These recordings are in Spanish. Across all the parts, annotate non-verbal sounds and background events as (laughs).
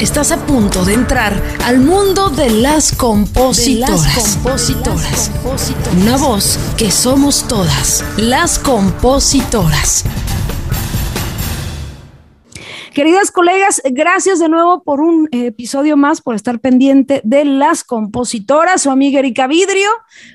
Estás a punto de entrar al mundo de las compositoras. De las compositoras. Una voz que somos todas, las compositoras. Queridas colegas, gracias de nuevo por un episodio más, por estar pendiente de las compositoras, su amiga Erika Vidrio,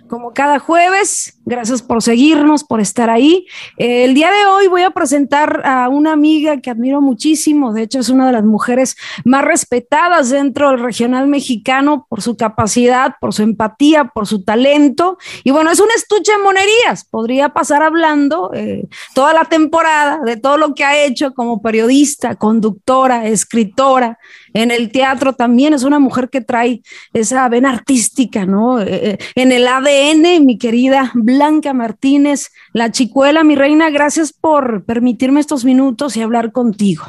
como cada jueves. Gracias por seguirnos, por estar ahí. el día de hoy voy a presentar a una amiga que admiro muchísimo, de hecho es una de las mujeres más respetadas dentro del regional mexicano por su capacidad, por su empatía, por su talento. Y bueno, es un estuche de monerías, podría pasar hablando eh, toda la temporada de todo lo que ha hecho como periodista conductora, escritora, en el teatro también es una mujer que trae esa vena artística, ¿no? Eh, eh, en el ADN, mi querida Blanca Martínez, la chicuela, mi reina, gracias por permitirme estos minutos y hablar contigo.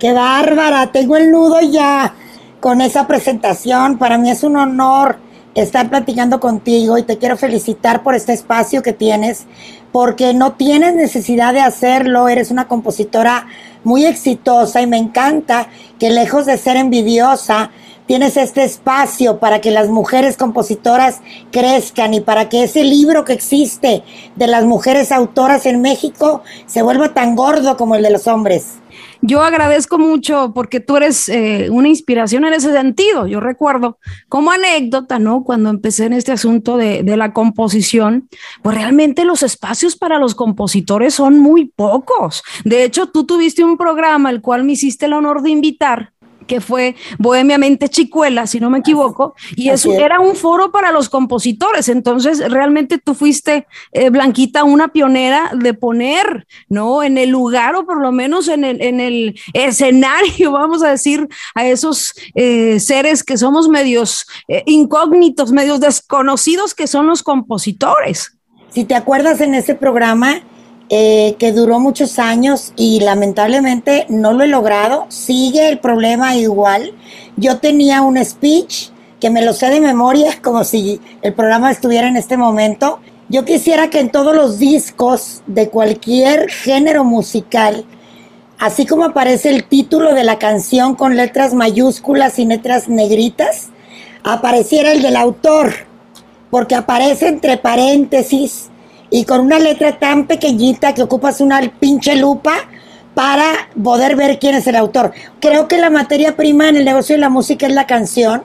Qué bárbara, tengo el nudo ya con esa presentación, para mí es un honor estar platicando contigo y te quiero felicitar por este espacio que tienes, porque no tienes necesidad de hacerlo, eres una compositora muy exitosa y me encanta que lejos de ser envidiosa, tienes este espacio para que las mujeres compositoras crezcan y para que ese libro que existe de las mujeres autoras en México se vuelva tan gordo como el de los hombres. Yo agradezco mucho porque tú eres eh, una inspiración en ese sentido. Yo recuerdo como anécdota, ¿no? Cuando empecé en este asunto de, de la composición, pues realmente los espacios para los compositores son muy pocos. De hecho, tú tuviste un programa el cual me hiciste el honor de invitar que fue Bohemiamente Chicuela, si no me equivoco, y eso era un foro para los compositores. Entonces, realmente tú fuiste, eh, Blanquita, una pionera de poner, ¿no? En el lugar o por lo menos en el, en el escenario, (laughs) vamos a decir, a esos eh, seres que somos medios eh, incógnitos, medios desconocidos que son los compositores. Si te acuerdas en ese programa, eh, que duró muchos años y lamentablemente no lo he logrado. Sigue el problema igual. Yo tenía un speech que me lo sé de memoria, (laughs) como si el programa estuviera en este momento. Yo quisiera que en todos los discos de cualquier género musical, así como aparece el título de la canción con letras mayúsculas y letras negritas, apareciera el del autor, porque aparece entre paréntesis y con una letra tan pequeñita que ocupas una pinche lupa para poder ver quién es el autor. Creo que la materia prima en el negocio de la música es la canción.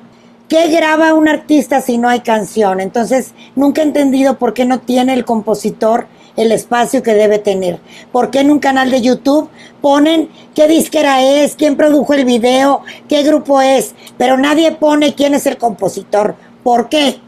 ¿Qué graba un artista si no hay canción? Entonces, nunca he entendido por qué no tiene el compositor el espacio que debe tener. ¿Por qué en un canal de YouTube ponen qué disquera es, quién produjo el video, qué grupo es, pero nadie pone quién es el compositor? ¿Por qué?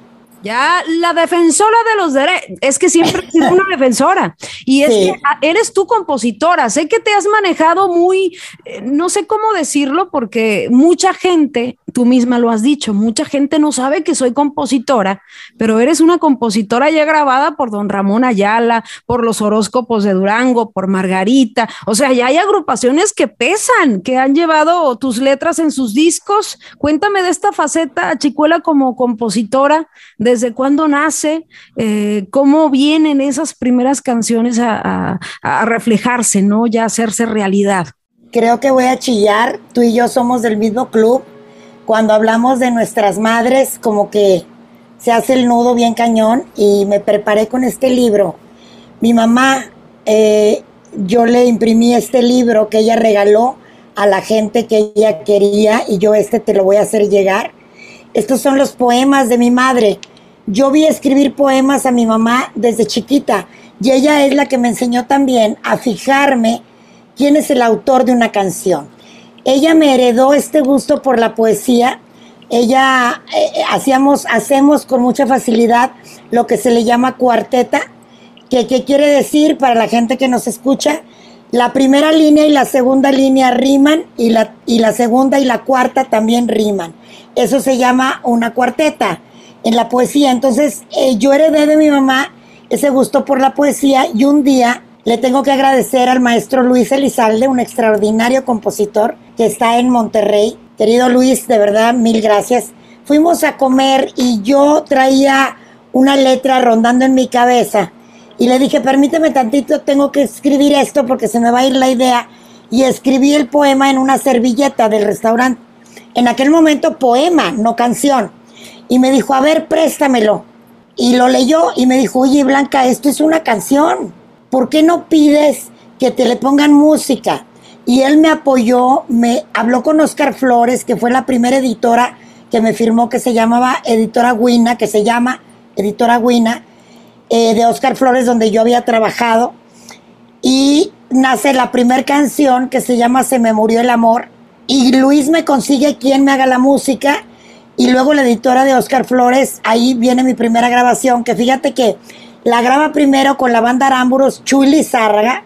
Ya, la defensora de los derechos, es que siempre sido una (laughs) defensora. Y es que ah, eres tú compositora. Sé que te has manejado muy, eh, no sé cómo decirlo, porque mucha gente, tú misma lo has dicho, mucha gente no sabe que soy compositora, pero eres una compositora ya grabada por don Ramón Ayala, por los horóscopos de Durango, por Margarita. O sea, ya hay agrupaciones que pesan, que han llevado tus letras en sus discos. Cuéntame de esta faceta, Chicuela, como compositora desde cuándo nace, eh, cómo vienen esas primeras canciones a, reflejarse, ¿no? Ya hacerse realidad. Creo que voy a chillar, tú y yo somos del mismo club. Cuando hablamos de nuestras madres, como que se hace el nudo bien cañón y me preparé con este libro. Mi mamá, eh, yo le imprimí este libro que ella regaló a la gente que ella quería y yo este te lo voy a hacer llegar. Estos son los poemas de mi madre. Yo vi escribir poemas a mi mamá desde chiquita y ella es la que me enseñó también a fijarme quién es el autor de una canción. Ella me heredó este gusto por la poesía. Ella eh, hacíamos, hacemos con mucha facilidad lo que se le llama cuarteta, que, que quiere decir para la gente que nos escucha, la primera línea y la segunda línea riman y la, y la segunda y la cuarta también riman. Eso se llama una cuarteta en la poesía. Entonces eh, yo heredé de mi mamá ese gusto por la poesía y un día le tengo que agradecer al maestro Luis Elizalde, un extraordinario compositor que está en Monterrey. Querido Luis, de verdad, mil gracias. Fuimos a comer y yo traía una letra rondando en mi cabeza y le dije, permíteme tantito, tengo que escribir esto porque se me va a ir la idea. Y escribí el poema en una servilleta del restaurante. en aquel momento poema, no canción. Y me dijo, a ver, préstamelo. Y lo leyó y me dijo, oye Blanca, esto es una canción. ¿Por qué no pides que te le pongan música? Y él me apoyó, me habló con Oscar Flores, que fue la primera editora que me firmó, que se llamaba Editora Guina, que se llama Editora Guina, eh, de Oscar Flores, donde yo había trabajado. Y nace la primera canción que se llama Se me murió el amor. Y Luis me consigue quien me haga la música. Y luego la editora de Oscar Flores, ahí viene mi primera grabación, que fíjate que la graba primero con la banda Arámburos Chuli Zárraga,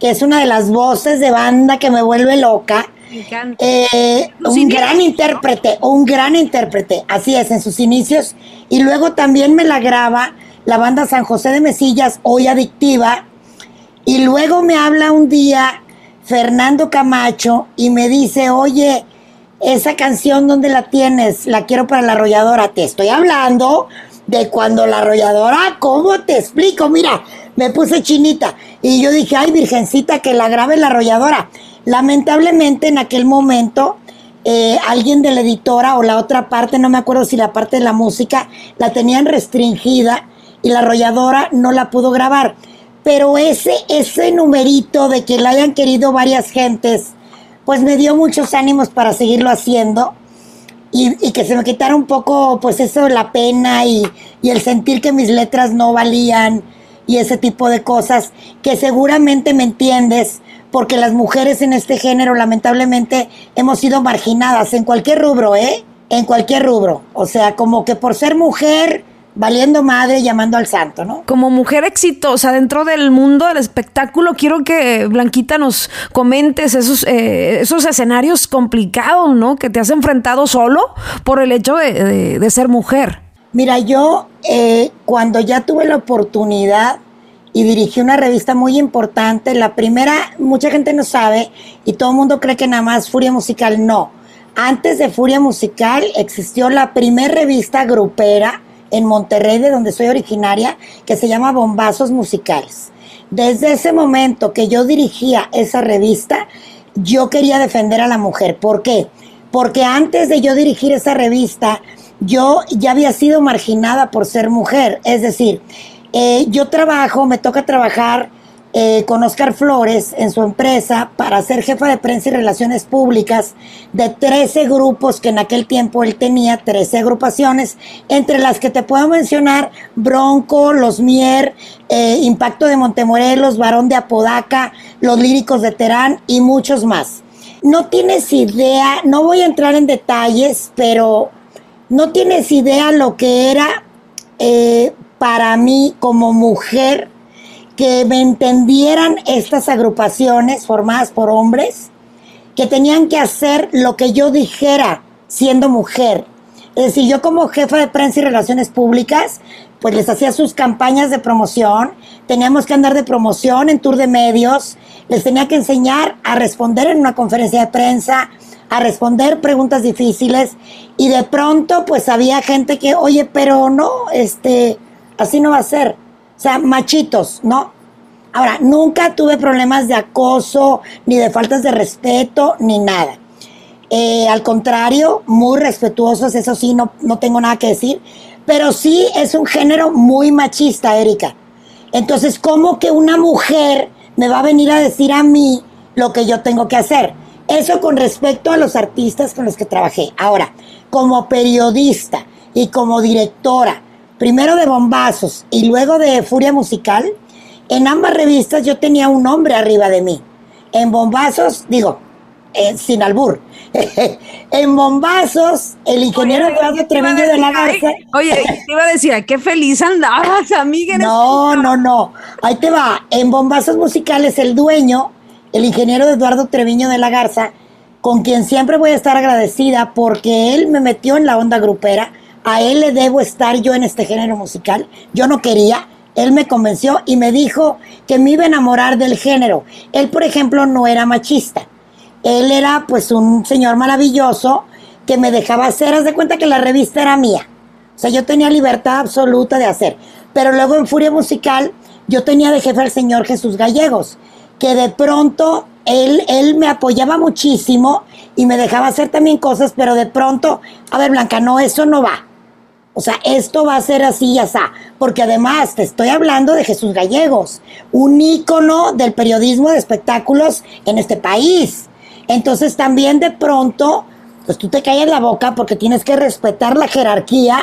que es una de las voces de banda que me vuelve loca. Eh, un gran intérprete, un gran intérprete, así es, en sus inicios. Y luego también me la graba la banda San José de Mesillas, hoy adictiva. Y luego me habla un día Fernando Camacho y me dice, oye, esa canción, ¿dónde la tienes? La quiero para la arrolladora. Te estoy hablando de cuando la arrolladora, ¿cómo te explico? Mira, me puse chinita. Y yo dije, ay, virgencita, que la grabe la arrolladora. Lamentablemente en aquel momento, eh, alguien de la editora o la otra parte, no me acuerdo si la parte de la música, la tenían restringida y la arrolladora no la pudo grabar. Pero ese, ese numerito de que la hayan querido varias gentes, pues me dio muchos ánimos para seguirlo haciendo. Y, y, que se me quitara un poco, pues eso, la pena y, y, el sentir que mis letras no valían y ese tipo de cosas, que seguramente me entiendes, porque las mujeres en este género lamentablemente hemos sido marginadas en cualquier rubro, ¿eh? En cualquier rubro. O sea, como que por ser mujer valiendo madre llamando al santo, ¿no? Como mujer exitosa dentro del mundo del espectáculo, quiero que Blanquita nos comentes esos, eh, esos escenarios complicados, ¿no? Que te has enfrentado solo por el hecho de, ser mujer. Mira, yo eh, cuando ya tuve la oportunidad y dirigí una revista muy importante, la primera, mucha gente no sabe y todo el mundo cree que nada más Furia Musical, no. Antes de Furia Musical existió la primera revista grupera en Monterrey, de donde soy originaria, que se llama Bombazos Musicales. Desde ese momento que yo dirigía esa revista, yo quería defender a la mujer. ¿Por qué? Porque antes de yo dirigir esa revista, yo ya había sido marginada por ser mujer. Es decir, eh, yo trabajo, me toca trabajar eh, con Oscar Flores en su empresa para ser jefa de prensa y relaciones públicas de 13 grupos que en aquel tiempo él tenía, 13 agrupaciones, entre las que te puedo mencionar Bronco, Los Mier, eh, Impacto de Montemorelos, Varón de Apodaca, Los Líricos de Terán y muchos más. No tienes idea, no voy a entrar en detalles, pero no tienes idea lo que era eh, para mí como mujer que me entendieran estas agrupaciones formadas por hombres que tenían que hacer lo que yo dijera siendo mujer. Es decir, yo como jefa de prensa y relaciones públicas, pues les hacía sus campañas de promoción, teníamos que andar de promoción en tour de medios, les tenía que enseñar a responder en una conferencia de prensa, a responder preguntas difíciles y de pronto pues había gente que, oye, pero no, este, así no va a ser. Sea, machitos, ¿no? Ahora, nunca tuve problemas de acoso, ni de faltas de respeto, ni nada. Eh, al contrario, muy respetuosos, eso sí, no, no tengo nada que decir. Pero sí es un género muy machista, Erika. Entonces, ¿cómo que una mujer me va a venir a decir a mí lo que yo tengo que hacer? Eso con respecto a los artistas con los que trabajé. Ahora, como periodista y como directora, primero de Bombazos y luego de Furia Musical, en ambas revistas yo tenía un hombre arriba de mí. En Bombazos, digo, eh, sin albur. (laughs) en Bombazos, el ingeniero Eduardo Treviño de la Garza. Oye, te iba a decir, qué feliz andabas, amiga. No, no, no. Ahí te va. En Bombazos Musicales, el dueño, el ingeniero Eduardo Treviño de la Garza, con quien siempre voy a estar agradecida porque él me metió en la onda grupera a él le debo estar yo en este género musical. Yo no quería, él me convenció y me dijo que me iba a enamorar del género. Él, por ejemplo, no era machista. Él era pues un señor maravilloso que me dejaba hacer, haz de cuenta que la revista era mía. O sea, yo tenía libertad absoluta de hacer. Pero luego en Furia Musical yo tenía de jefe al señor Jesús Gallegos, que de pronto él, él me apoyaba muchísimo y me dejaba hacer también cosas, pero de pronto, a ver, Blanca, no, eso no va. O sea, esto va a ser así y así. Porque además te estoy hablando de Jesús Gallegos, un ícono del periodismo de espectáculos en este país. Entonces también de pronto, pues tú te callas la boca porque tienes que respetar la jerarquía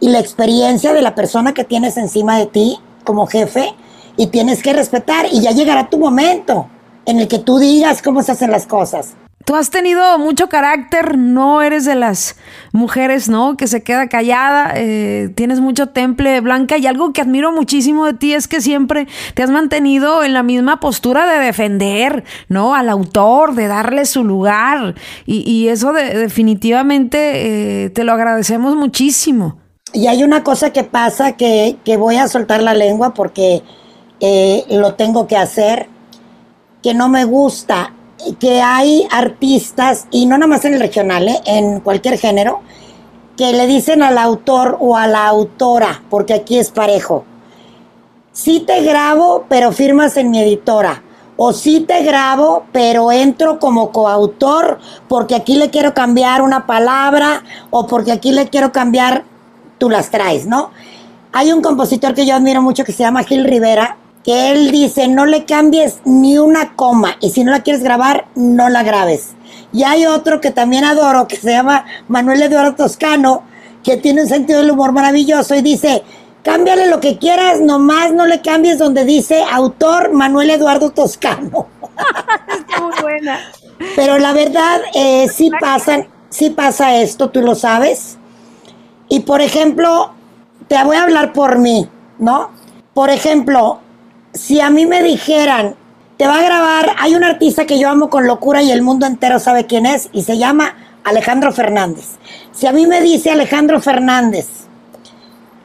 y la experiencia de la persona que tienes encima de ti como jefe y tienes que respetar y ya llegará tu momento en el que tú digas cómo se hacen las cosas. Tú has tenido mucho carácter, no eres de las mujeres, ¿no? Que se queda callada, eh, tienes mucho temple blanca y algo que admiro muchísimo de ti es que siempre te has mantenido en la misma postura de defender, ¿no? Al autor, de darle su lugar y, eso definitivamente eh, te lo agradecemos muchísimo. Y hay una cosa que pasa que, voy a soltar la lengua porque eh, lo tengo que hacer, que no me gusta que hay artistas, y no nada más en el regional, ¿eh? en cualquier género, que le dicen al autor o a la autora, porque aquí es parejo, sí te grabo, pero firmas en mi editora. O sí te grabo, pero entro como coautor porque aquí le quiero cambiar una palabra o porque aquí le quiero cambiar, tú las traes, ¿no? Hay un compositor que yo admiro mucho que se llama Gil Rivera, que él dice, no le cambies ni una coma y si no la quieres grabar, no la grabes. Y hay otro que también adoro, que se llama Manuel Eduardo Toscano, que tiene un sentido del humor maravilloso y dice, cámbiale lo que quieras, nomás no le cambies donde dice autor Manuel Eduardo Toscano. (laughs) Está muy buena. Pero la verdad, eh, sí pasan, sí pasa esto, tú lo sabes. Y por ejemplo, te voy a hablar por mí, ¿no? Por ejemplo, si a mí me dijeran, te va a grabar, hay un artista que yo amo con locura y el mundo entero sabe quién es y se llama Alejandro Fernández. Si a mí me dice Alejandro Fernández,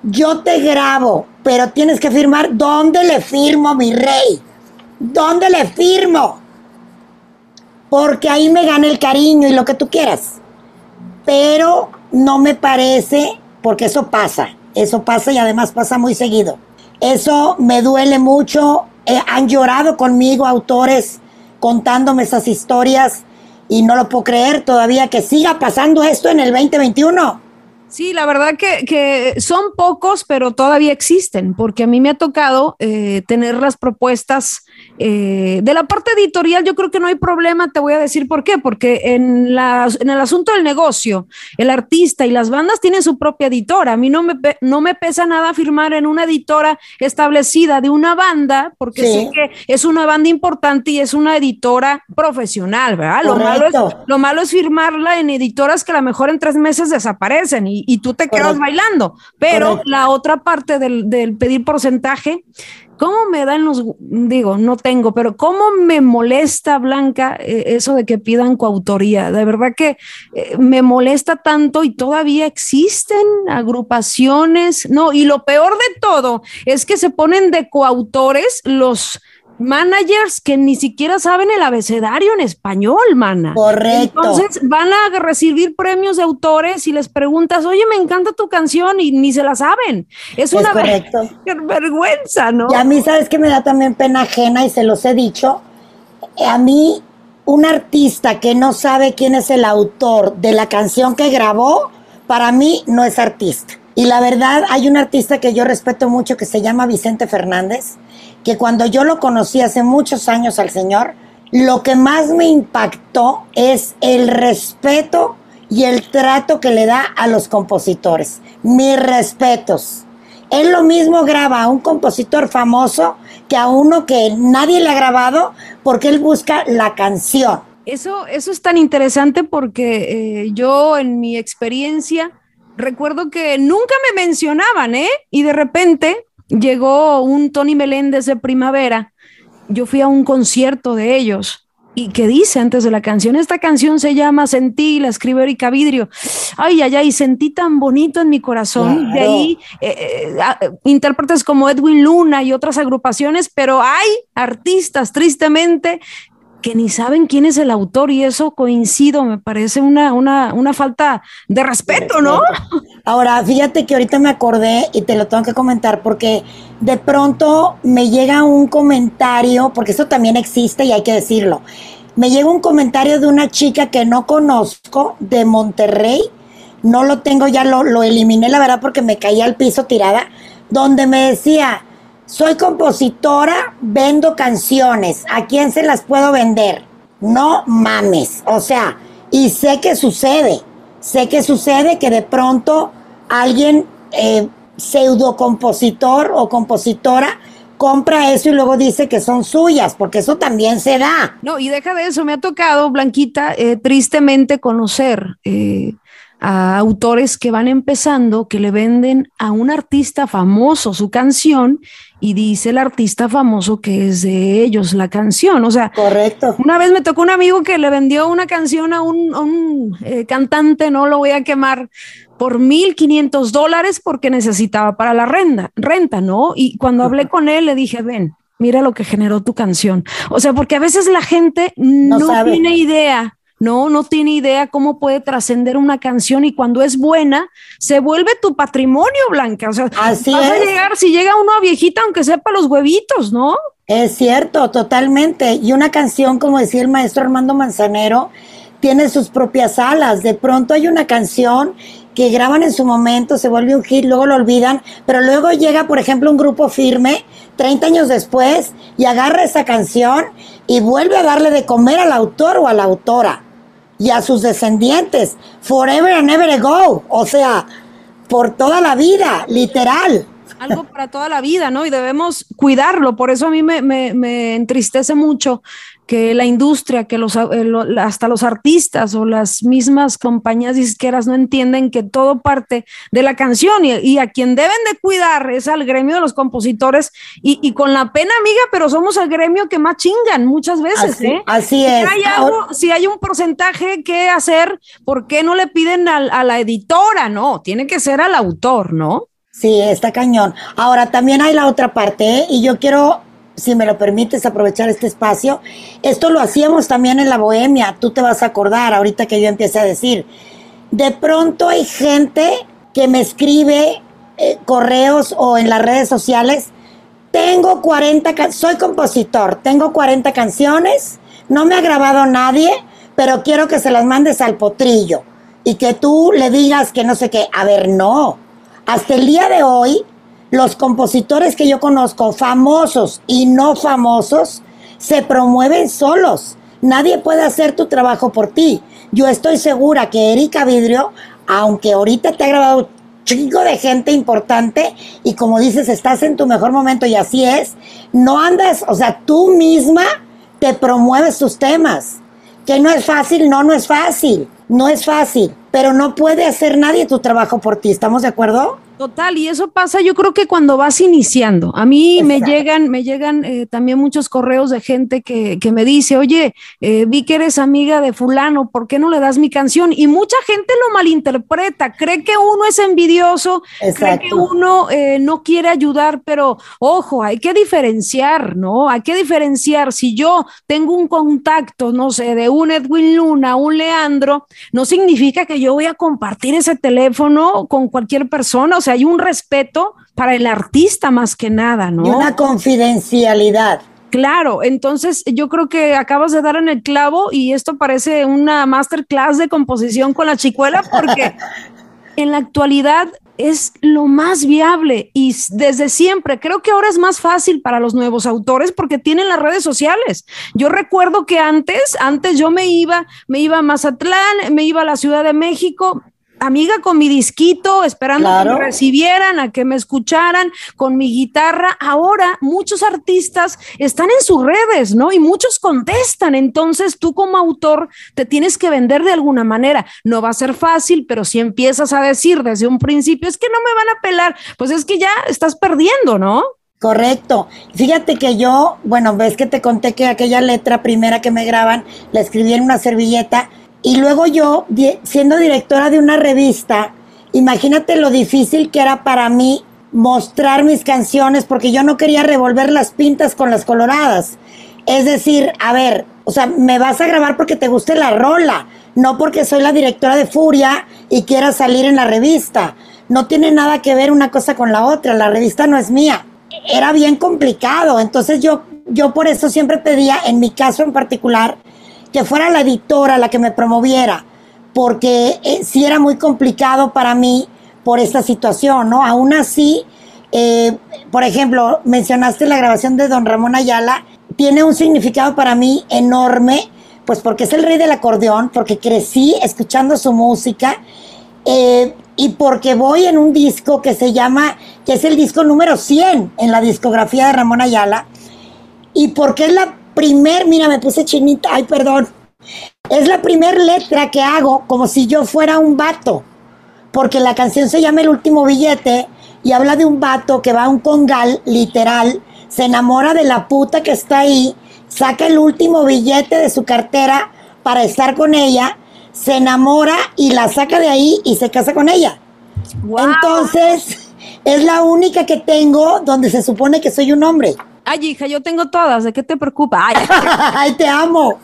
yo te grabo, pero tienes que firmar, ¿dónde le firmo, mi rey? ¿Dónde le firmo? Porque ahí me gana el cariño y lo que tú quieras. Pero no me parece, porque eso pasa, eso pasa y además pasa muy seguido eso me duele mucho. Eh, han llorado conmigo autores contándome esas historias y no lo puedo creer todavía que siga pasando esto en el 2021. Sí, la verdad que, son pocos, pero todavía existen, porque a mí me ha tocado eh, tener las propuestas eh, de la parte editorial. Yo creo que no hay problema, te voy a decir por qué, porque en, la, en el asunto del negocio, el artista y las bandas tienen su propia editora. A mí no me, no me pesa nada firmar en una editora establecida de una banda, porque sé que es una banda importante y es una editora profesional, ¿verdad? Lo malo, es, lo malo es firmarla en editoras que a lo mejor en tres meses desaparecen y y, tú te quedas bailando. Pero la otra parte del, del, pedir porcentaje, ¿cómo me dan los, digo, no tengo, pero cómo me molesta, Blanca, eh, eso de que pidan coautoría? De verdad que eh, me molesta tanto y todavía existen agrupaciones, no, y lo peor de todo es que se ponen de coautores los managers que ni siquiera saben el abecedario en español, mana. Correcto. Entonces van a recibir premios de autores y les preguntas, oye, me encanta tu canción y ni se la saben. Es, una (laughs) vergüenza, ¿no? Y a mí, ¿sabes que me da también pena ajena y se los he dicho? A mí, un artista que no sabe quién es el autor de la canción que grabó, para mí no es artista. Y la verdad, hay un artista que yo respeto mucho que se llama Vicente Fernández que cuando yo lo conocí hace muchos años al Señor, lo que más me impactó es el respeto y el trato que le da a los compositores. Mis respetos. Él lo mismo graba a un compositor famoso que a uno que nadie le ha grabado porque él busca la canción. Eso, eso es tan interesante porque eh, yo en mi experiencia recuerdo que nunca me mencionaban, ¿eh? Y de repente llegó un Tony Meléndez de primavera, yo fui a un concierto de ellos. ¿Y qué dice antes de la canción? Esta canción se llama Sentí, la escribe Erika Vidrio. Ay, ay, ay, sentí tan bonito en mi corazón. De ahí, eh, eh, ah, intérpretes como Edwin Luna y otras agrupaciones, pero hay artistas, tristemente, que ni saben quién es el autor y eso coincido, me parece una, una, una falta de respeto, ¿no? Ahora, fíjate que ahorita me acordé y te lo tengo que comentar porque de pronto me llega un comentario, porque eso también existe y hay que decirlo. me llega un comentario de una chica que no conozco de Monterrey, no lo tengo, ya lo, lo eliminé la verdad porque me caía al piso tirada, donde me decía, soy compositora, vendo canciones, ¿a quién se las puedo vender? No mames, o sea, y sé que sucede, sé que sucede que de pronto alguien eh, pseudo compositor o compositora compra eso y luego dice que son suyas, porque eso también se da. No, y deja de eso, me ha tocado, Blanquita, eh, tristemente conocer eh, a autores que van empezando, que le venden a un artista famoso su canción y dice el artista famoso que es de ellos la canción. O sea, correcto. Una vez me tocó un amigo que le vendió una canción a un, eh, cantante, no lo voy a quemar, por 1.500 dólares porque necesitaba para la renta, renta, ¿no? Y cuando hablé con él le dije, ven, mira lo que generó tu canción. O sea, porque a veces la gente no, no tiene idea no, no tiene idea cómo puede trascender una canción y cuando es buena, se vuelve tu patrimonio, Blanca. O sea, Así vas a llegar, si llega uno a viejita, aunque sepa los huevitos, ¿no? Es cierto, totalmente. Y una canción, como decía el maestro Armando Manzanero, tiene sus propias alas. De pronto hay una canción que graban en su momento, se vuelve un hit, luego lo olvidan, pero luego llega, por ejemplo, un grupo firme 30 años después y agarra esa canción y vuelve a darle de comer al autor o a la autora y a sus descendientes, forever and ever ago, o sea, por toda la vida, literal. Algo para toda la vida, ¿no? Y debemos cuidarlo. Por eso a mí me, me, me entristece mucho que la industria, que los, eh, hasta los artistas o las mismas compañías disqueras no entienden que todo parte de la canción y, a quien deben de cuidar es al gremio de los compositores y, con la pena, amiga, pero somos el gremio que más chingan muchas veces. Así, ¿eh? así es. Si hay, algo, si hay, un porcentaje que hacer, ¿por qué no le piden a la editora? No, tiene que ser al autor, ¿no? Sí, está cañón. Ahora también hay la otra parte, ¿eh? y yo quiero si me lo permites, aprovechar este espacio. Esto lo hacíamos también en la bohemia, tú te vas a acordar ahorita que yo empiece a decir. De pronto hay gente que me escribe eh, correos o en las redes sociales, tengo 40, soy compositor, tengo 40 canciones, no me ha grabado nadie, pero quiero que se las mandes al potrillo y que tú le digas que no sé qué. A ver, no. Hasta el día de hoy, los compositores que yo conozco, famosos y no famosos, se promueven solos. Nadie puede hacer tu trabajo por ti. Yo estoy segura que Erika Vidrio, aunque ahorita te ha grabado chico de gente importante y como dices, estás en tu mejor momento y así es, no andas, o sea, tú misma te promueves tus temas. Que no es fácil, no, no es fácil, no es fácil, pero no puede hacer nadie tu trabajo por ti, ¿estamos de acuerdo? Total, y eso pasa yo creo que cuando vas iniciando. A mí me llegan, me llegan eh, también muchos correos de gente que, que me dice, oye, eh, vi que eres amiga de fulano, ¿por qué no le das mi canción? Y mucha gente lo malinterpreta, cree que uno es envidioso, cree que uno eh, no quiere ayudar, pero ojo, hay que diferenciar, ¿no? Hay que diferenciar. Si yo tengo un contacto, no sé, de un Edwin Luna, un Leandro, no significa que yo voy a compartir ese teléfono con cualquier persona. O sea, hay un respeto para el artista más que nada, ¿no? Y una confidencialidad. Claro, entonces yo creo que acabas de dar en el clavo y esto parece una masterclass de composición con la chicuela porque (laughs) en la actualidad es lo más viable y desde siempre creo que ahora es más fácil para los nuevos autores porque tienen las redes sociales. Yo recuerdo que antes, antes yo me iba, me iba a Mazatlán, me iba a la Ciudad de México, amiga con mi disquito, esperando que me recibieran, a que me escucharan con mi guitarra. Ahora muchos artistas están en sus redes, ¿no? Y muchos contestan. Entonces tú como autor te tienes que vender de alguna manera. No va a ser fácil, pero si empiezas a decir desde un principio, es que no me van a pelar, pues es que ya estás perdiendo, ¿no? Correcto. Fíjate que yo, bueno, ves que te conté que aquella letra primera que me graban la escribí en una servilleta y luego yo, siendo directora de una revista, imagínate lo difícil que era para mí mostrar mis canciones porque yo no quería revolver las pintas con las coloradas. Es decir, a ver, o sea, me vas a grabar porque te guste la rola, no porque soy la directora de Furia y quiera salir en la revista. No tiene nada que ver una cosa con la otra, la revista no es mía. Era bien complicado, entonces yo, yo por eso siempre pedía, en mi caso en particular, que fuera la editora la que me promoviera, porque eh, sí era muy complicado para mí por esta situación, ¿no? Aún así, eh, por ejemplo, mencionaste la grabación de Don Ramón Ayala, tiene un significado para mí enorme, pues porque es el rey del acordeón, porque crecí escuchando su música eh, y porque voy en un disco que se llama, que es el disco número 100 en la discografía de Ramón Ayala, y porque es la primer, mira, me puse chinita, ay, perdón, es la primer letra que hago como si yo fuera un vato, porque la canción se llama El último billete y habla de un vato que va a un congal, literal, se enamora de la puta que está ahí, saca el último billete de su cartera para estar con ella, se enamora y la saca de ahí y se casa con ella. Entonces, es la única que tengo donde se supone que soy un hombre. Ay, hija, yo tengo todas, ¿de qué te preocupa? Ay, (laughs) te amo.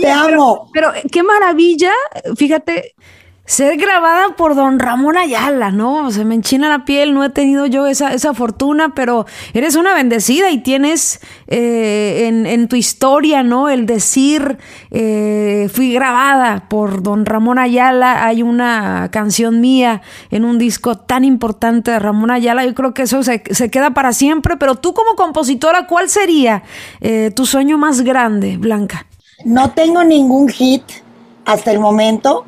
te amo. pero qué maravilla, fíjate, ser grabada por don Ramón Ayala, ¿no? Se me enchina la piel, no he tenido yo esa, esa fortuna, pero eres una bendecida y tienes eh, en, tu historia, ¿no? El decir, eh, fui grabada por don Ramón Ayala, hay una canción mía en un disco tan importante de Ramón Ayala, yo creo que eso se, queda para siempre, pero tú como compositora, ¿cuál sería eh, tu sueño más grande, Blanca? No tengo ningún hit hasta el momento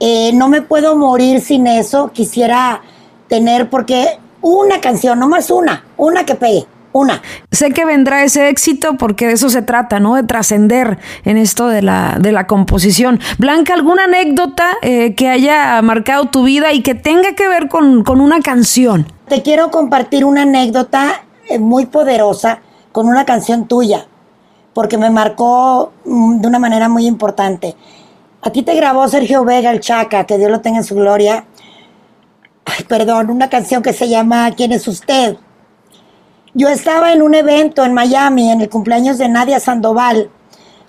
eh, no me puedo morir sin eso. Quisiera tener, porque una canción, no más una, una que pegue. Una. Sé que vendrá ese éxito porque de eso se trata, ¿no? De trascender en esto de la, de la composición. Blanca, ¿alguna anécdota eh, que haya marcado tu vida y que tenga que ver con, una canción? Te quiero compartir una anécdota eh, muy poderosa con una canción tuya, porque me marcó mm, de una manera muy importante. Aquí te grabó Sergio Vega, el Chaca, que Dios lo tenga en su gloria. Ay, perdón, una canción que se llama ¿Quién es usted? Yo estaba en un evento en Miami, en el cumpleaños de Nadia Sandoval,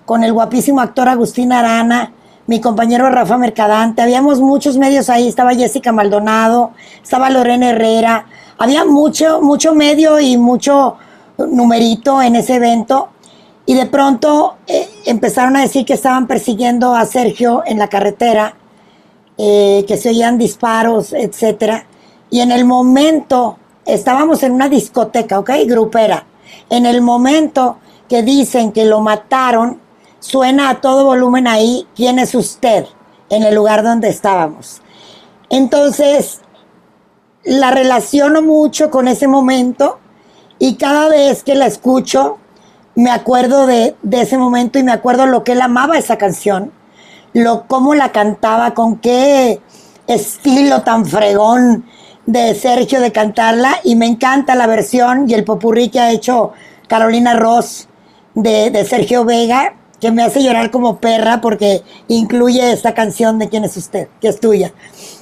con el guapísimo actor Agustín Arana, mi compañero Rafa Mercadante. Habíamos muchos medios ahí, estaba Jessica Maldonado, estaba Lorena Herrera. Había mucho, mucho medio y mucho numerito en ese evento. Y de pronto eh, empezaron a decir que estaban persiguiendo a Sergio en la carretera, eh, que se oían disparos, etcétera. Y en el momento, estábamos en una discoteca, ¿ok? Grupera. En el momento que dicen que lo mataron, suena a todo volumen ahí, ¿quién es usted? En el lugar donde estábamos. Entonces, la relaciono mucho con ese momento y cada vez que la escucho, me acuerdo de, ese momento y me acuerdo lo que él amaba esa canción, lo cómo la cantaba, con qué estilo tan fregón de Sergio de cantarla. Y me encanta la versión y el popurrí que ha hecho Carolina Ross de, de Sergio Vega, que me hace llorar como perra porque incluye esta canción de quién es usted, que es tuya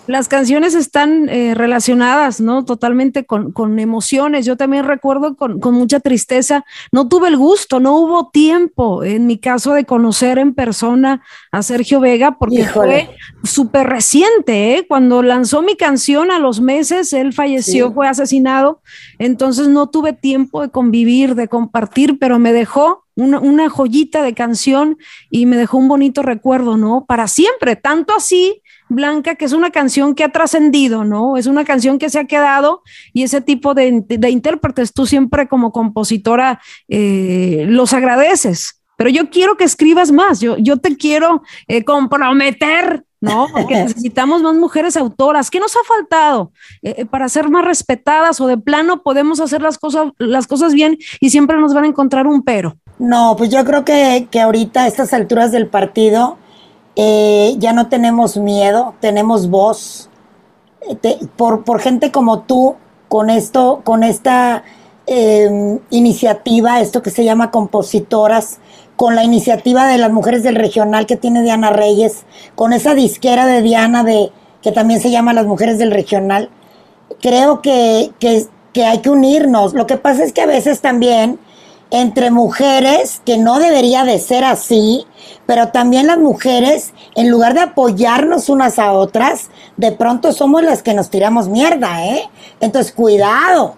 las canciones están eh, relacionadas, ¿no? Totalmente con, emociones. Yo también recuerdo con, mucha tristeza, no tuve el gusto, no hubo tiempo, en mi caso, de conocer en persona a Sergio Vega, porque fue súper reciente, ¿eh? Cuando lanzó mi canción a los meses, él falleció, fue asesinado, entonces no tuve tiempo de convivir, de compartir, pero me dejó una, una, joyita de canción y me dejó un bonito recuerdo, ¿no? Para siempre, tanto así Blanca, que es una canción que ha trascendido, ¿no? Es una canción que se ha quedado y ese tipo de, intérpretes, tú siempre como compositora eh, los agradeces. Pero yo quiero que escribas más, yo, yo te quiero eh, comprometer ¿no? Porque (laughs) necesitamos más mujeres autoras. ¿Qué nos ha faltado eh, para ser más respetadas o de plano podemos hacer las cosas, las cosas bien y siempre nos van a encontrar un pero? No, pues yo creo que, que ahorita a estas alturas del partido eh, ya no tenemos miedo, tenemos voz. Eh, por, por, gente como tú, con esto, con esta em, iniciativa, esto que se llama compositoras, con la iniciativa de las mujeres del regional que tiene Diana Reyes, con esa disquera de Diana de que también se llama Las Mujeres del Regional, creo que, que, que hay que unirnos. Lo que pasa es que a veces también entre mujeres, que no debería de ser así, pero también las mujeres, en lugar de apoyarnos unas a otras, de pronto somos las que nos tiramos mierda, ¿eh? Entonces, cuidado,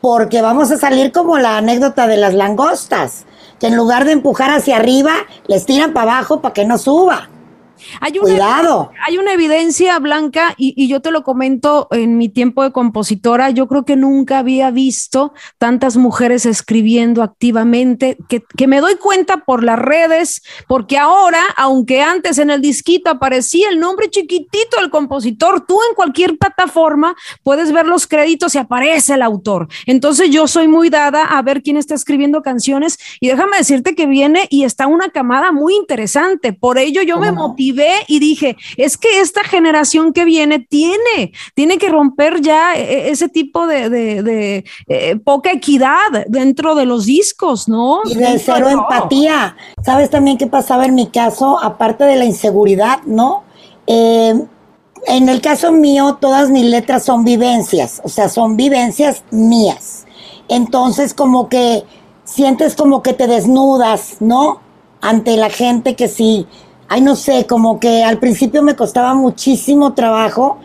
porque vamos a salir como la anécdota de las langostas. que en lugar de empujar hacia arriba, les tiran para abajo para que no suba. Hay una, Cuidado. Hay una evidencia blanca y, y, yo te lo comento en mi tiempo de compositora. Yo creo que nunca había visto tantas mujeres escribiendo activamente, que, que, me doy cuenta por las redes, porque ahora, aunque antes en el disquito aparecía el nombre chiquitito del compositor, tú en cualquier plataforma puedes ver los créditos y aparece el autor. Entonces yo soy muy dada a ver quién está escribiendo canciones y déjame decirte que viene y está una camada muy interesante. Por ello yo me motivé y dije, es que esta generación que viene tiene, tiene que romper ya e, ese tipo de, de, de eh, poca equidad dentro de los discos, ¿no? Y de cero empatía. ¿Sabes también qué pasaba en mi caso? Aparte de la inseguridad, ¿no? Eh, en el caso mío, todas mis letras son vivencias, o sea, son vivencias mías. Entonces, como que sientes como que te desnudas, ¿no? Ante la gente que sí ay, no sé, como que al principio me costaba muchísimo trabajo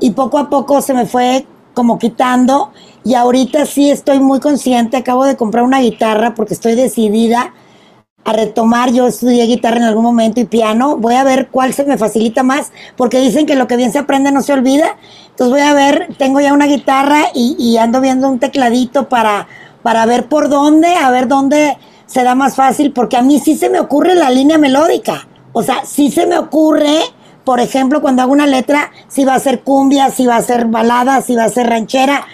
y poco a poco se me fue como quitando y ahorita sí estoy muy consciente, acabo de comprar una guitarra porque estoy decidida a retomar, yo estudié guitarra en algún momento y piano, voy a ver cuál se me facilita más, porque dicen que lo que bien se aprende no se olvida, entonces voy a ver, tengo ya una guitarra y, ando viendo un tecladito para, para ver por dónde, a ver dónde se da más fácil, porque a mí sí se me ocurre la línea melódica. O sea, sí se me ocurre, por ejemplo, cuando hago una letra, si va a ser cumbia, si va a ser balada, si va a ser ranchera,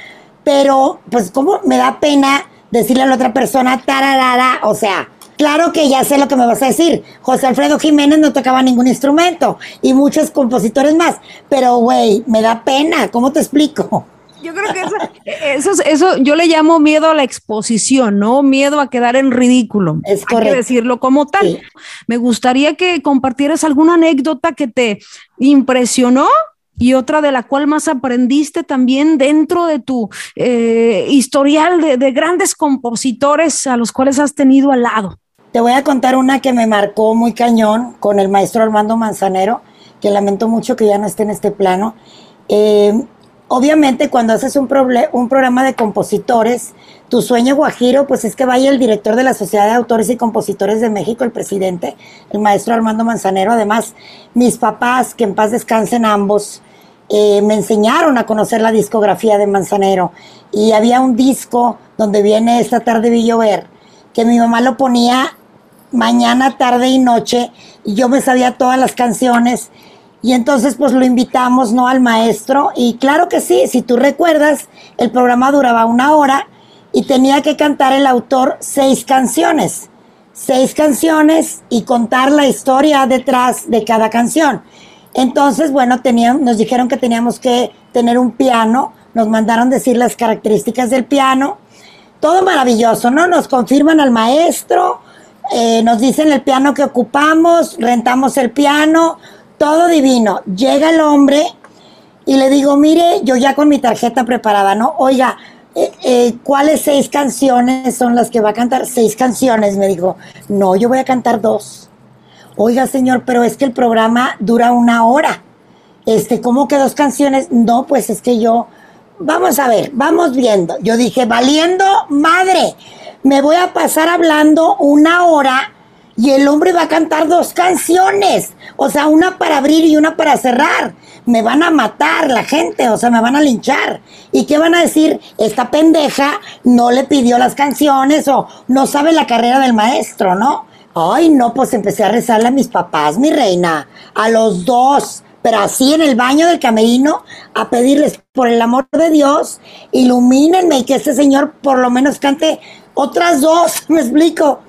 pero pues como me da pena decirle a la otra persona, tararara, o sea, claro que ya sé lo que me vas a decir. José Alfredo Jiménez no tocaba ningún instrumento y muchos compositores más, pero güey, me da pena, ¿cómo te explico? Yo creo que eso, eso, eso, yo le llamo miedo a la exposición, ¿no? Miedo a quedar en ridículo. Es correcto. Que decirlo como tal. Sí. Me gustaría que compartieras alguna anécdota que te impresionó y otra de la cual más aprendiste también dentro de tu eh, historial de, de grandes compositores a los cuales has tenido al lado. Te voy a contar una que me marcó muy cañón con el maestro Armando Manzanero, que lamento mucho que ya no esté en este plano. Eh, obviamente cuando haces un, un, programa de compositores, tu sueño guajiro, pues es que vaya el director de la Sociedad de Autores y Compositores de México, el presidente, el maestro Armando Manzanero. Además, mis papás, que en paz descansen ambos, eh, me enseñaron a conocer la discografía de Manzanero. Y había un disco donde viene Esta tarde vi llover, que mi mamá lo ponía mañana, tarde y noche, y yo me sabía todas las canciones. Y entonces pues lo invitamos, ¿no? Al maestro. Y claro que sí, si tú recuerdas, el programa duraba una hora y tenía que cantar el autor seis canciones. Seis canciones y contar la historia detrás de cada canción. Entonces, bueno, teníamos, nos dijeron que teníamos que tener un piano, nos mandaron decir las características del piano. Todo maravilloso, ¿no? Nos confirman al maestro, eh, nos dicen el piano que ocupamos, rentamos el piano, todo divino. Llega el hombre y le digo, mire, yo ya con mi tarjeta preparada, ¿no? Oiga, eh, eh, ¿cuáles seis canciones son las que va a cantar? Seis canciones, me dijo. No, yo voy a cantar dos. Oiga, señor, pero es que el programa dura una hora. Este, ¿cómo que dos canciones? No, pues es que yo, vamos a ver, vamos viendo. Yo dije, valiendo madre, me voy a pasar hablando una hora y el hombre va a cantar dos canciones, o sea, una para abrir y una para cerrar. Me van a matar la gente, o sea, me van a linchar. ¿Y qué van a decir? Esta pendeja no le pidió las canciones o no sabe la carrera del maestro, ¿no? Ay, no, pues empecé a rezarle a mis papás, mi reina, a los dos, pero así en el baño del camerino, a pedirles, por el amor de Dios, ilumínenme y que este señor por lo menos cante otras dos, (laughs) me explico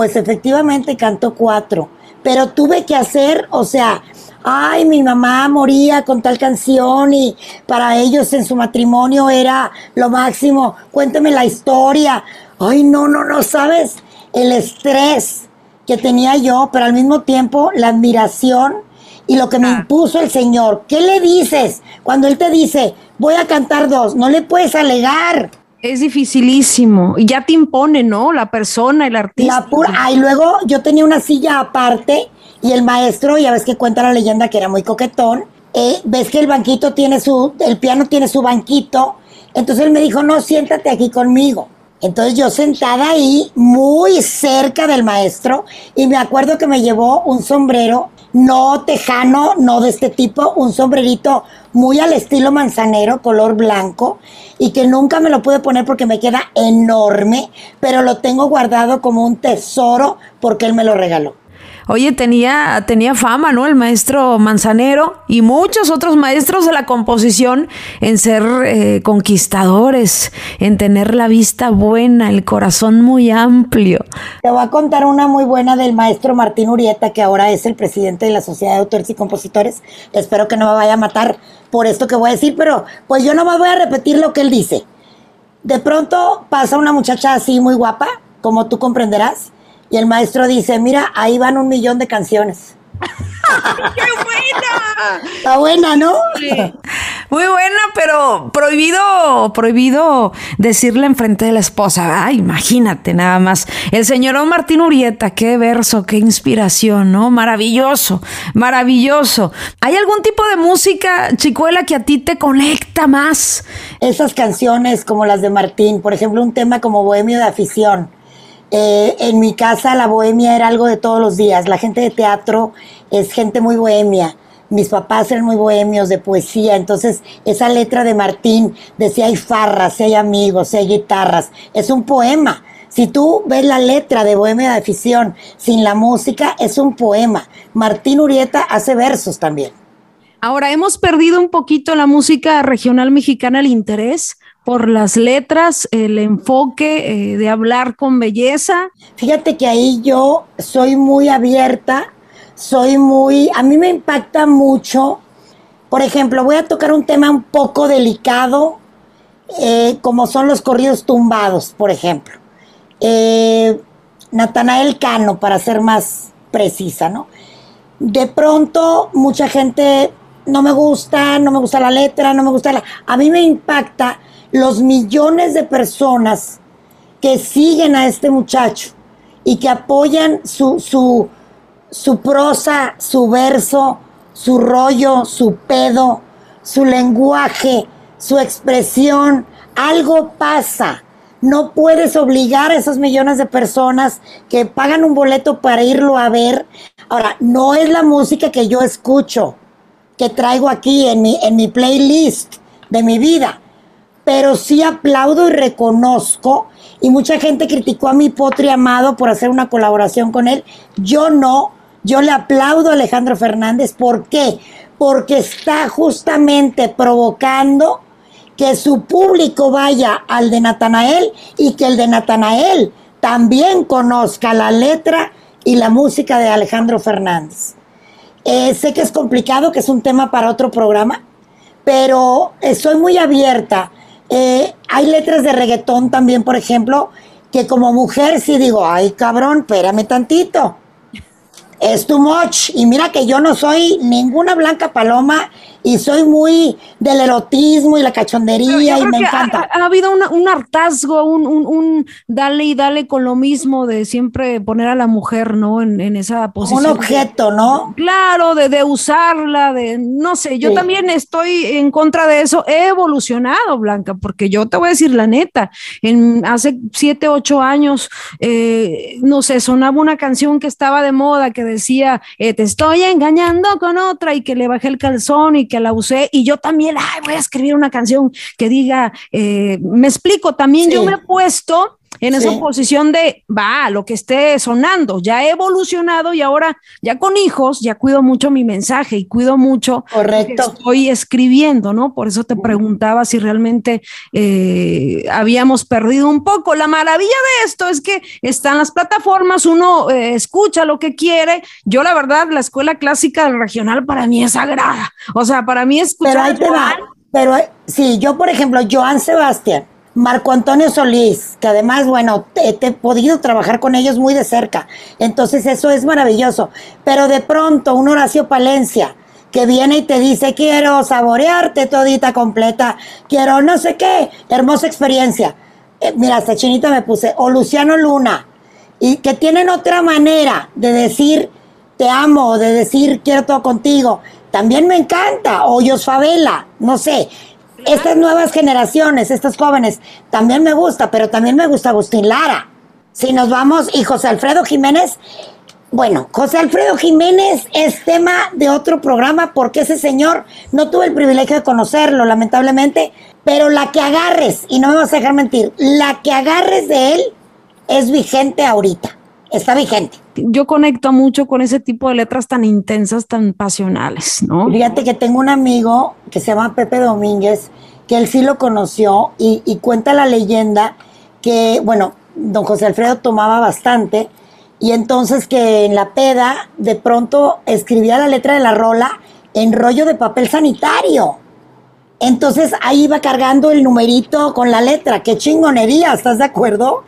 pues efectivamente cantó cuatro, pero tuve que hacer, o sea, ay, mi mamá moría con tal canción y para ellos en su matrimonio era lo máximo, cuénteme la historia. Ay, no, no, no, sabes, el estrés que tenía yo, pero al mismo tiempo la admiración y lo que me impuso el Señor. ¿Qué le dices cuando Él te dice, voy a cantar dos? No le puedes alegar. Es dificilísimo. Y ya te impone, ¿no? La persona, el artista. La pura. Ah, y luego yo tenía una silla aparte y el maestro, ya ves que cuenta la leyenda que era muy coquetón. Eh, ves que el banquito tiene su, el piano tiene su banquito. Entonces él me dijo, no, siéntate aquí conmigo. Entonces yo sentada ahí, muy cerca del maestro, y me acuerdo que me llevó un sombrero, no tejano, no de este tipo, un sombrerito muy al estilo manzanero, color blanco, y que nunca me lo pude poner porque me queda enorme, pero lo tengo guardado como un tesoro porque él me lo regaló. Oye, tenía, tenía fama, ¿no? El maestro Manzanero y muchos otros maestros de la composición en ser eh, conquistadores, en tener la vista buena, el corazón muy amplio. Te voy a contar una muy buena del maestro Martín Urieta, que ahora es el presidente de la Sociedad de Autores y Compositores. Espero que no me vaya a matar por esto que voy a decir, pero pues yo no me voy a repetir lo que él dice. De pronto pasa una muchacha así muy guapa, como tú comprenderás, y el maestro dice, mira, ahí van un millón de canciones. (laughs) ¡Qué buena! Está buena, ¿no? Muy buena, pero prohibido, prohibido decirle enfrente de la esposa. Ay, imagínate nada más. El señor Martín Urieta, qué verso, qué inspiración, ¿no? Maravilloso, maravilloso. ¿Hay algún tipo de música, chicuela, que a ti te conecta más? Esas canciones como las de Martín, por ejemplo, un tema como Bohemio de Afición eh, en mi casa la bohemia era algo de todos los días. La gente de teatro es gente muy bohemia. Mis papás eran muy bohemios de poesía, entonces esa letra de Martín de si hay farras, si hay amigos, si hay guitarras, es un poema. Si tú ves la letra de Bohemia de Afición sin la música, es un poema. Martín Urieta hace versos también. Ahora, hemos perdido un poquito la música regional mexicana el interés por las letras, el enfoque eh, de hablar con belleza. Fíjate que ahí yo soy muy abierta, soy muy, a mí me impacta mucho. Por ejemplo, voy a tocar un tema un poco delicado, eh, como son los corridos tumbados, por ejemplo. Eh, Natanael Cano, para ser más precisa, ¿no? De pronto, mucha gente no me gusta, no me gusta la letra, no me gusta la... A mí me impacta los millones de personas que siguen a este muchacho y que apoyan su, su, su prosa, su verso, su rollo, su pedo, su lenguaje, su expresión, algo pasa. No puedes obligar a esos millones de personas que pagan un boleto para irlo a ver. Ahora, no es la música que yo escucho, que traigo aquí en mi, en mi playlist de mi vida pero sí aplaudo y reconozco, y mucha gente criticó a mi potri amado por hacer una colaboración con él, yo no, yo le aplaudo a Alejandro Fernández, ¿por qué? Porque está justamente provocando que su público vaya al de Natanael y que el de Natanael también conozca la letra y la música de Alejandro Fernández. Eh, sé que es complicado, que es un tema para otro programa, pero estoy muy abierta eh, hay letras de reggaetón también, por ejemplo, que como mujer sí digo, ay cabrón, espérame tantito. Es too much. Y mira que yo no soy ninguna blanca paloma y soy muy del erotismo y la cachondería y me encanta. Ha, habido un hartazgo, un, un, dale y dale con lo mismo de siempre poner a la mujer, ¿no? En, esa posición. Un objeto, ¿no? Claro, de, de, usarla, de, no sé, yo también estoy en contra de eso. He evolucionado, Blanca, porque yo te voy a decir la neta, en hace siete, ocho años, eh, no sé, sonaba una canción que estaba de moda que decía, eh, te estoy engañando con otra y que le bajé el calzón y que la usé y yo también, ay, voy a escribir una canción que diga, eh, me explico, también yo me he puesto en esa posición de, va, lo que esté sonando, ya he evolucionado y ahora ya con hijos, ya cuido mucho mi mensaje y cuido mucho Correcto. Lo que estoy escribiendo, ¿no? Por eso te preguntaba si realmente eh, habíamos perdido un poco. La maravilla de esto es que están las plataformas, uno eh, escucha lo que quiere. Yo la verdad, la escuela clásica del regional para mí es sagrada. O sea, para mí escuchar... Pero ahí te Pero sí, yo por ejemplo, Joan Sebastián Marco Antonio Solís, que además, bueno, he, podido trabajar con ellos muy de cerca. Entonces eso es maravilloso. Pero de pronto un Horacio Palencia que viene y te dice, quiero saborearte todita completa, quiero no sé qué, hermosa experiencia. Eh, mira, hasta chinita me puse, o Luciano Luna, y que tienen otra manera de decir, te amo, de decir, quiero todo contigo. También me encanta, o Yos Favela, no sé Estas nuevas generaciones, estos jóvenes, también me gusta, pero también me gusta Agustín Lara. Si nos vamos, y José Alfredo Jiménez, bueno, José Alfredo Jiménez es tema de otro programa porque ese señor no tuve el privilegio de conocerlo, lamentablemente, pero la que agarres, y no me vas a dejar mentir, la que agarres de él es vigente ahorita, está vigente. Yo conecto mucho con ese tipo de letras tan intensas, tan pasionales, ¿no? Fíjate que tengo un amigo que se llama Pepe Domínguez, que él sí lo conoció y, y cuenta la leyenda que, bueno, don José Alfredo tomaba bastante y entonces que en la peda de pronto escribía la letra de la rola en rollo de papel sanitario. Entonces ahí iba cargando el numerito con la letra. Qué chingonería, ¿estás de acuerdo?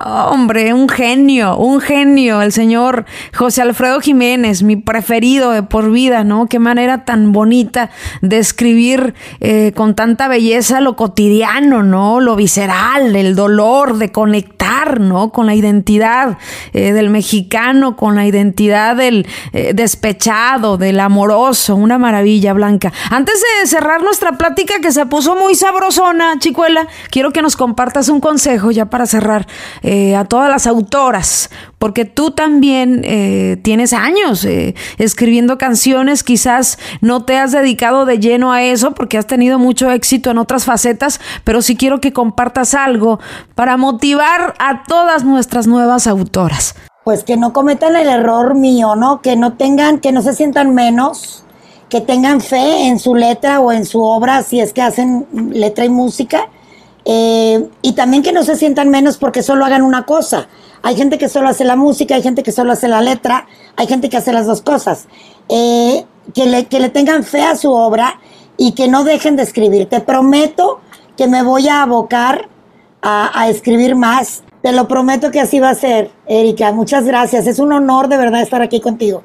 Hombre, un genio, un genio, el señor José Alfredo Jiménez, mi preferido de por vida, ¿no? Qué manera tan bonita de escribir eh, con tanta belleza lo cotidiano, ¿no? Lo visceral, el dolor, de conectar, ¿no? Con la identidad eh, del mexicano, con la identidad del eh, despechado, del amoroso, una maravilla, Blanca. Antes de cerrar nuestra plática que se puso muy sabrosona, chicuela, quiero que nos compartas un consejo ya para cerrar. Eh, a todas las autoras, porque tú también eh, tienes años eh, escribiendo canciones, quizás no te has dedicado de lleno a eso porque has tenido mucho éxito en otras facetas, pero sí quiero que compartas algo para motivar a todas nuestras nuevas autoras. Pues que no cometan el error mío, ¿no? Que no tengan, que no se sientan menos, que tengan fe en su letra o en su obra si es que hacen letra y música eh, y también que no se sientan menos porque solo hagan una cosa. Hay gente que solo hace la música, hay gente que solo hace la letra, hay gente que hace las dos cosas. Eh, que, le, que le tengan fe a su obra y que no dejen de escribir. Te prometo que me voy a abocar a, a escribir más. Te lo prometo que así va a ser, Erika. Muchas gracias. Es un honor de verdad estar aquí contigo.